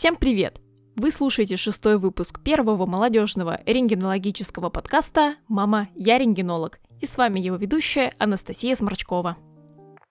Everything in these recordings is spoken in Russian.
Всем привет! Вы слушаете шестой выпуск первого молодежного рентгенологического подкаста «Мама, я рентгенолог» и с вами его ведущая Анастасия Сморчкова.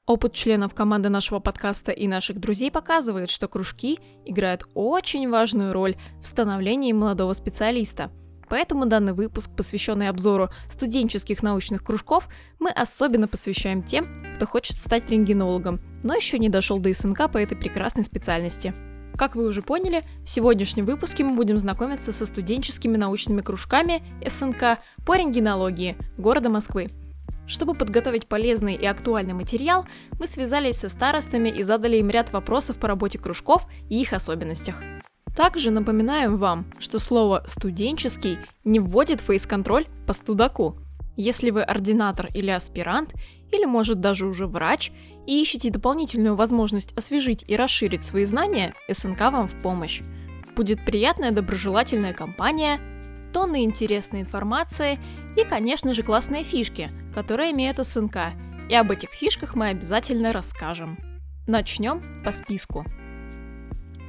Опыт членов команды нашего подкаста и наших друзей показывает, что кружки играют очень важную роль в становлении молодого специалиста. Поэтому данный выпуск, посвященный обзору студенческих научных кружков, мы особенно посвящаем тем, кто хочет стать рентгенологом, но еще не дошел до СНК по этой прекрасной специальности. Как вы уже поняли, в сегодняшнем выпуске мы будем знакомиться со студенческими научными кружками СНК по рентгенологии города Москвы. Чтобы подготовить полезный и актуальный материал, мы связались со старостами и задали им ряд вопросов по работе кружков и их особенностях. Также напоминаем вам, что слово «студенческий» не вводит фейс-контроль по студаку. Если вы ординатор или аспирант, или может даже уже врач, и ищете дополнительную возможность освежить и расширить свои знания, СНК вам в помощь. Будет приятная доброжелательная компания, тонны интересной информации и, конечно же, классные фишки, которые имеют СНК, и об этих фишках мы обязательно расскажем. Начнем по списку.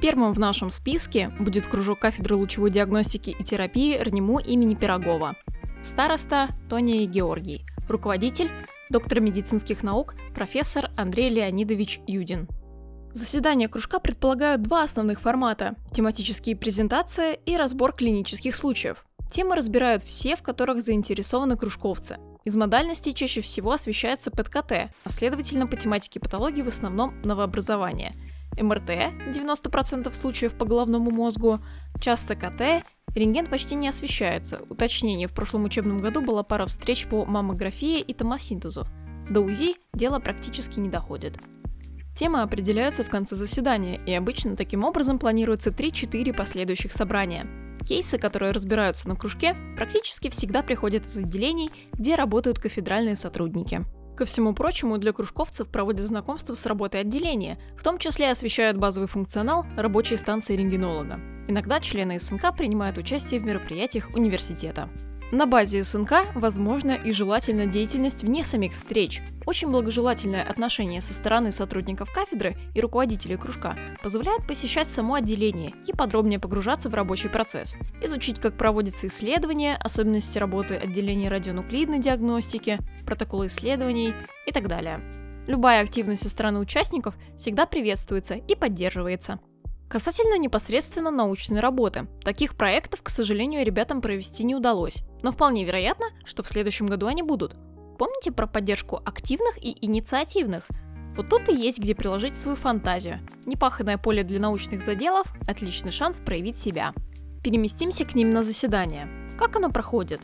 Первым в нашем списке будет кружок кафедры лучевой диагностики и терапии РНИМУ имени Пирогова. Староста Тония Георгий, руководитель доктор медицинских наук, профессор Андрей Леонидович Юдин. Заседания кружка предполагают два основных формата – тематические презентации и разбор клинических случаев. Темы разбирают все, в которых заинтересованы кружковцы. Из модальностей чаще всего освещается ПЭТ-КТ, а следовательно по тематике патологии в основном новообразование. МРТ – 90% случаев по головному мозгу, часто КТ, рентген почти не освещается. Уточнение, в прошлом учебном году была пара встреч по маммографии и томосинтезу. До УЗИ дело практически не доходит. Темы определяются в конце заседания, и обычно таким образом планируется 3-4 последующих собрания – Кейсы, которые разбираются на кружке, практически всегда приходят из отделений, где работают кафедральные сотрудники. Ко всему прочему, для кружковцев проводят знакомства с работой отделения, в том числе освещают базовый функционал рабочей станции рентгенолога. Иногда члены СНК принимают участие в мероприятиях университета. На базе СНК возможна и желательна деятельность вне самих встреч. Очень благожелательное отношение со стороны сотрудников кафедры и руководителей кружка позволяет посещать само отделение и подробнее погружаться в рабочий процесс, изучить, как проводятся исследования, особенности работы отделения радионуклидной диагностики, протоколы исследований и так далее. Любая активность со стороны участников всегда приветствуется и поддерживается. Касательно непосредственно научной работы, таких проектов, к сожалению, ребятам провести не удалось, но вполне вероятно, что в следующем году они будут. Помните про поддержку активных и инициативных? Вот тут и есть где приложить свою фантазию. Непаханное поле для научных заделов – отличный шанс проявить себя. Переместимся к ним на заседание. Как оно проходит?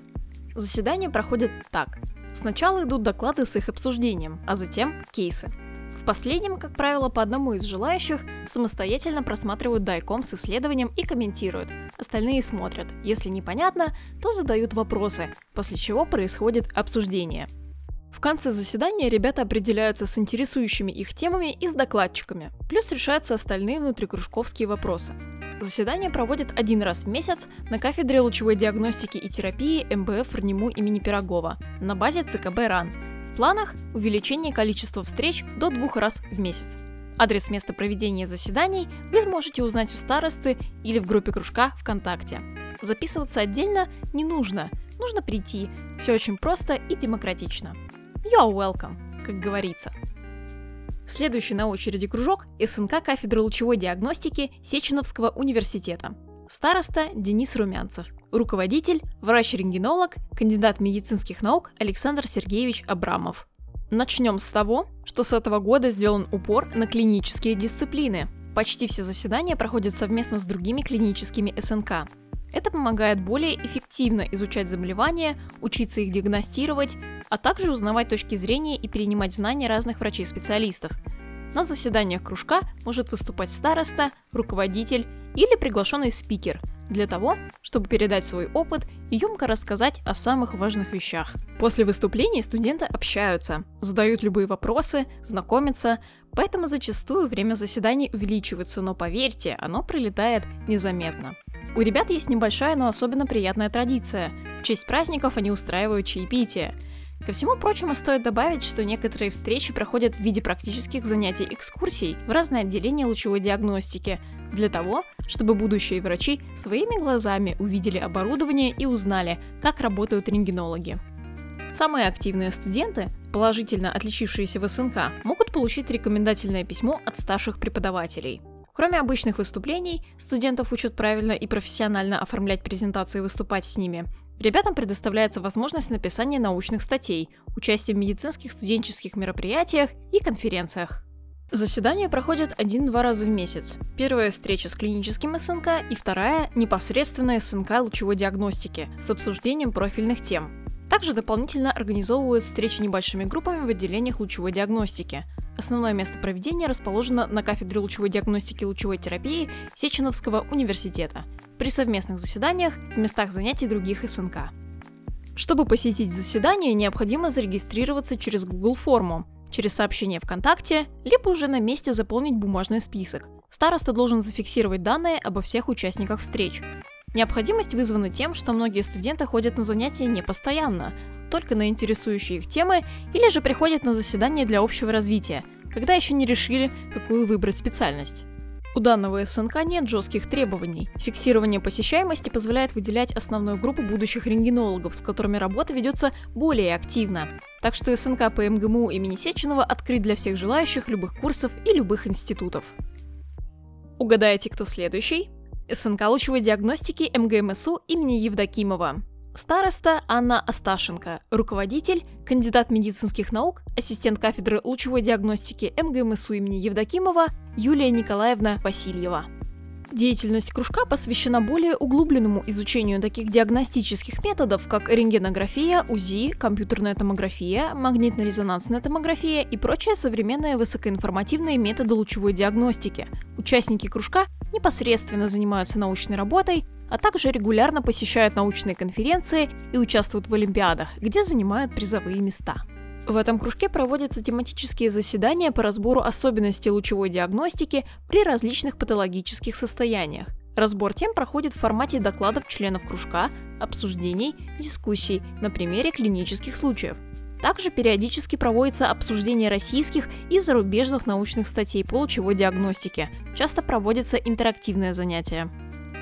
Заседания проходят так. Сначала идут доклады с их обсуждением, а затем кейсы – последнем, как правило, по одному из желающих самостоятельно просматривают дайком с исследованием и комментируют. Остальные смотрят. Если непонятно, то задают вопросы, после чего происходит обсуждение. В конце заседания ребята определяются с интересующими их темами и с докладчиками, плюс решаются остальные внутрикружковские вопросы. Заседание проводят один раз в месяц на кафедре лучевой диагностики и терапии МБФ РНИМУ имени Пирогова на базе ЦКБ РАН планах увеличение количества встреч до двух раз в месяц. Адрес места проведения заседаний вы можете узнать у старосты или в группе кружка ВКонтакте. Записываться отдельно не нужно, нужно прийти. Все очень просто и демократично. You're welcome, как говорится. Следующий на очереди кружок – СНК кафедры лучевой диагностики Сеченовского университета. Староста Денис Румянцев. Руководитель, врач-рентгенолог, кандидат медицинских наук Александр Сергеевич Абрамов. Начнем с того, что с этого года сделан упор на клинические дисциплины. Почти все заседания проходят совместно с другими клиническими СНК. Это помогает более эффективно изучать заболевания, учиться их диагностировать, а также узнавать точки зрения и перенимать знания разных врачей-специалистов. На заседаниях кружка может выступать староста, руководитель или приглашенный спикер – для того, чтобы передать свой опыт и емко рассказать о самых важных вещах. После выступлений студенты общаются, задают любые вопросы, знакомятся, поэтому зачастую время заседаний увеличивается, но поверьте, оно пролетает незаметно. У ребят есть небольшая, но особенно приятная традиция. В честь праздников они устраивают чаепитие. Ко всему прочему, стоит добавить, что некоторые встречи проходят в виде практических занятий экскурсий в разные отделения лучевой диагностики, для того, чтобы будущие врачи своими глазами увидели оборудование и узнали, как работают рентгенологи. Самые активные студенты, положительно отличившиеся в СНК, могут получить рекомендательное письмо от старших преподавателей. Кроме обычных выступлений, студентов учат правильно и профессионально оформлять презентации и выступать с ними. Ребятам предоставляется возможность написания научных статей, участия в медицинских студенческих мероприятиях и конференциях. Заседания проходят один-два раза в месяц. Первая встреча с клиническим СНК и вторая – непосредственная СНК лучевой диагностики с обсуждением профильных тем. Также дополнительно организовывают встречи небольшими группами в отделениях лучевой диагностики. Основное место проведения расположено на кафедре лучевой диагностики и лучевой терапии Сеченовского университета при совместных заседаниях в местах занятий других СНК. Чтобы посетить заседание, необходимо зарегистрироваться через Google форму, через сообщение ВКонтакте, либо уже на месте заполнить бумажный список. Староста должен зафиксировать данные обо всех участниках встреч. Необходимость вызвана тем, что многие студенты ходят на занятия не постоянно, только на интересующие их темы, или же приходят на заседания для общего развития, когда еще не решили, какую выбрать специальность. У данного СНК нет жестких требований. Фиксирование посещаемости позволяет выделять основную группу будущих рентгенологов, с которыми работа ведется более активно. Так что СНК по МГМУ имени Сеченова открыт для всех желающих любых курсов и любых институтов. Угадаете, кто следующий? СНК лучевой диагностики МГМСУ имени Евдокимова. Староста Анна Асташенко, руководитель, кандидат медицинских наук, ассистент кафедры лучевой диагностики МГМСУ имени Евдокимова Юлия Николаевна Васильева. Деятельность кружка посвящена более углубленному изучению таких диагностических методов, как рентгенография, УЗИ, компьютерная томография, магнитно-резонансная томография и прочие современные высокоинформативные методы лучевой диагностики. Участники кружка непосредственно занимаются научной работой, а также регулярно посещают научные конференции и участвуют в олимпиадах, где занимают призовые места. В этом кружке проводятся тематические заседания по разбору особенностей лучевой диагностики при различных патологических состояниях. Разбор тем проходит в формате докладов членов кружка, обсуждений, дискуссий на примере клинических случаев. Также периодически проводится обсуждение российских и зарубежных научных статей по лучевой диагностике. Часто проводятся интерактивные занятия.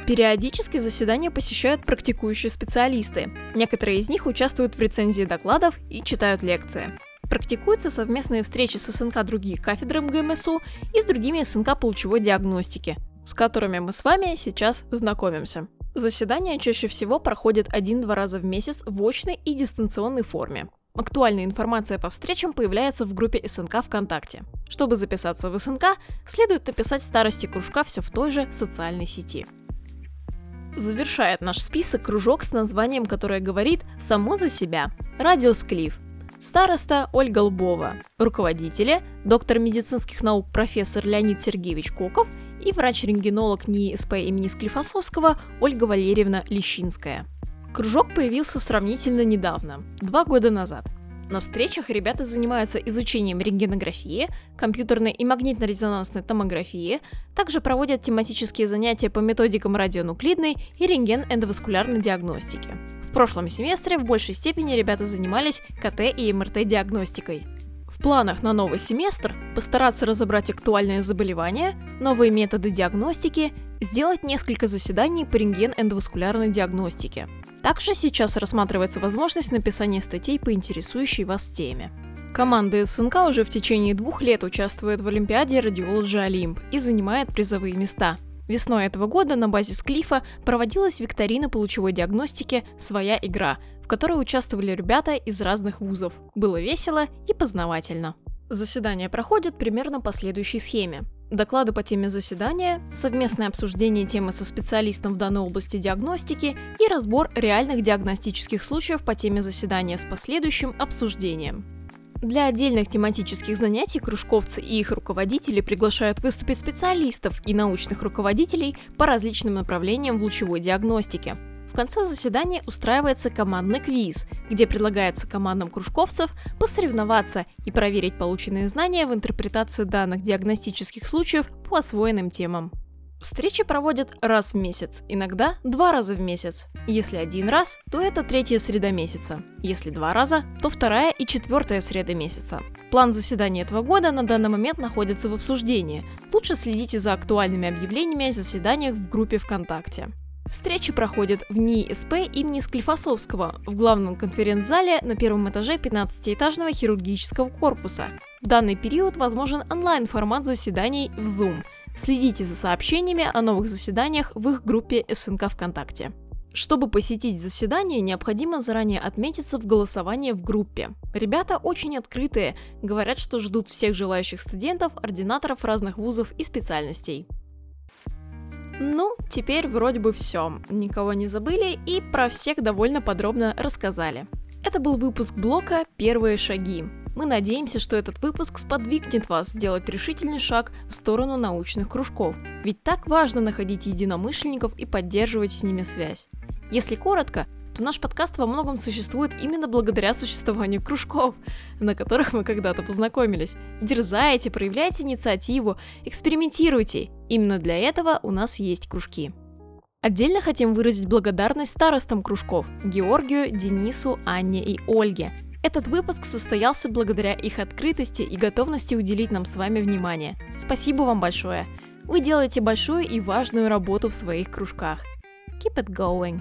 Периодически заседания посещают практикующие специалисты. Некоторые из них участвуют в рецензии докладов и читают лекции. Практикуются совместные встречи с СНК других кафедр МГМСУ и с другими СНК по лучевой диагностике, с которыми мы с вами сейчас знакомимся. Заседания чаще всего проходят один-два раза в месяц в очной и дистанционной форме. Актуальная информация по встречам появляется в группе СНК ВКонтакте. Чтобы записаться в СНК, следует написать старости кружка все в той же социальной сети. Завершает наш список кружок с названием, которое говорит само за себя. Радиус Клифф. Староста Ольга Лбова. Руководители – доктор медицинских наук профессор Леонид Сергеевич Коков и врач-рентгенолог НИИ СП имени Склифосовского Ольга Валерьевна Лещинская. Кружок появился сравнительно недавно, два года назад. На встречах ребята занимаются изучением рентгенографии, компьютерной и магнитно-резонансной томографии, также проводят тематические занятия по методикам радионуклидной и рентген-эндоваскулярной диагностики. В прошлом семестре в большей степени ребята занимались КТ и МРТ-диагностикой. В планах на новый семестр постараться разобрать актуальные заболевания, новые методы диагностики, сделать несколько заседаний по рентген-эндоваскулярной диагностике. Также сейчас рассматривается возможность написания статей по интересующей вас теме. Команда СНК уже в течение двух лет участвует в Олимпиаде Radiology Олимп и занимает призовые места. Весной этого года на базе Склифа проводилась викторина по лучевой диагностике «Своя игра», в которой участвовали ребята из разных вузов. Было весело и познавательно. Заседания проходят примерно по следующей схеме. Доклады по теме заседания, совместное обсуждение темы со специалистом в данной области диагностики и разбор реальных диагностических случаев по теме заседания с последующим обсуждением. Для отдельных тематических занятий кружковцы и их руководители приглашают выступить специалистов и научных руководителей по различным направлениям в лучевой диагностике – в конце заседания устраивается командный квиз, где предлагается командам кружковцев посоревноваться и проверить полученные знания в интерпретации данных диагностических случаев по освоенным темам. Встречи проводят раз в месяц, иногда два раза в месяц. Если один раз, то это третья среда месяца. Если два раза, то вторая и четвертая среда месяца. План заседания этого года на данный момент находится в обсуждении. Лучше следите за актуальными объявлениями о заседаниях в группе ВКонтакте. Встречи проходят в НИИ СП имени Склифосовского в главном конференц-зале на первом этаже 15-этажного хирургического корпуса. В данный период возможен онлайн-формат заседаний в Zoom – Следите за сообщениями о новых заседаниях в их группе СНК ВКонтакте. Чтобы посетить заседание, необходимо заранее отметиться в голосовании в группе. Ребята очень открытые, говорят, что ждут всех желающих студентов, ординаторов разных вузов и специальностей. Ну, теперь вроде бы все. Никого не забыли и про всех довольно подробно рассказали. Это был выпуск блока «Первые шаги». Мы надеемся, что этот выпуск сподвигнет вас сделать решительный шаг в сторону научных кружков. Ведь так важно находить единомышленников и поддерживать с ними связь. Если коротко, то наш подкаст во многом существует именно благодаря существованию кружков, на которых мы когда-то познакомились. Дерзайте, проявляйте инициативу, экспериментируйте. Именно для этого у нас есть кружки. Отдельно хотим выразить благодарность старостам кружков – Георгию, Денису, Анне и Ольге – этот выпуск состоялся благодаря их открытости и готовности уделить нам с вами внимание. Спасибо вам большое. Вы делаете большую и важную работу в своих кружках. Keep it going.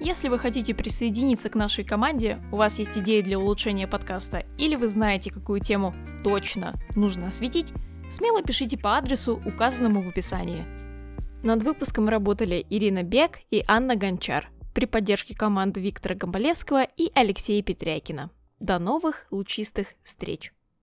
Если вы хотите присоединиться к нашей команде, у вас есть идеи для улучшения подкаста, или вы знаете, какую тему точно нужно осветить, смело пишите по адресу, указанному в описании. Над выпуском работали Ирина Бек и Анна Гончар при поддержке команд Виктора Гомболевского и Алексея Петрякина. До новых лучистых встреч!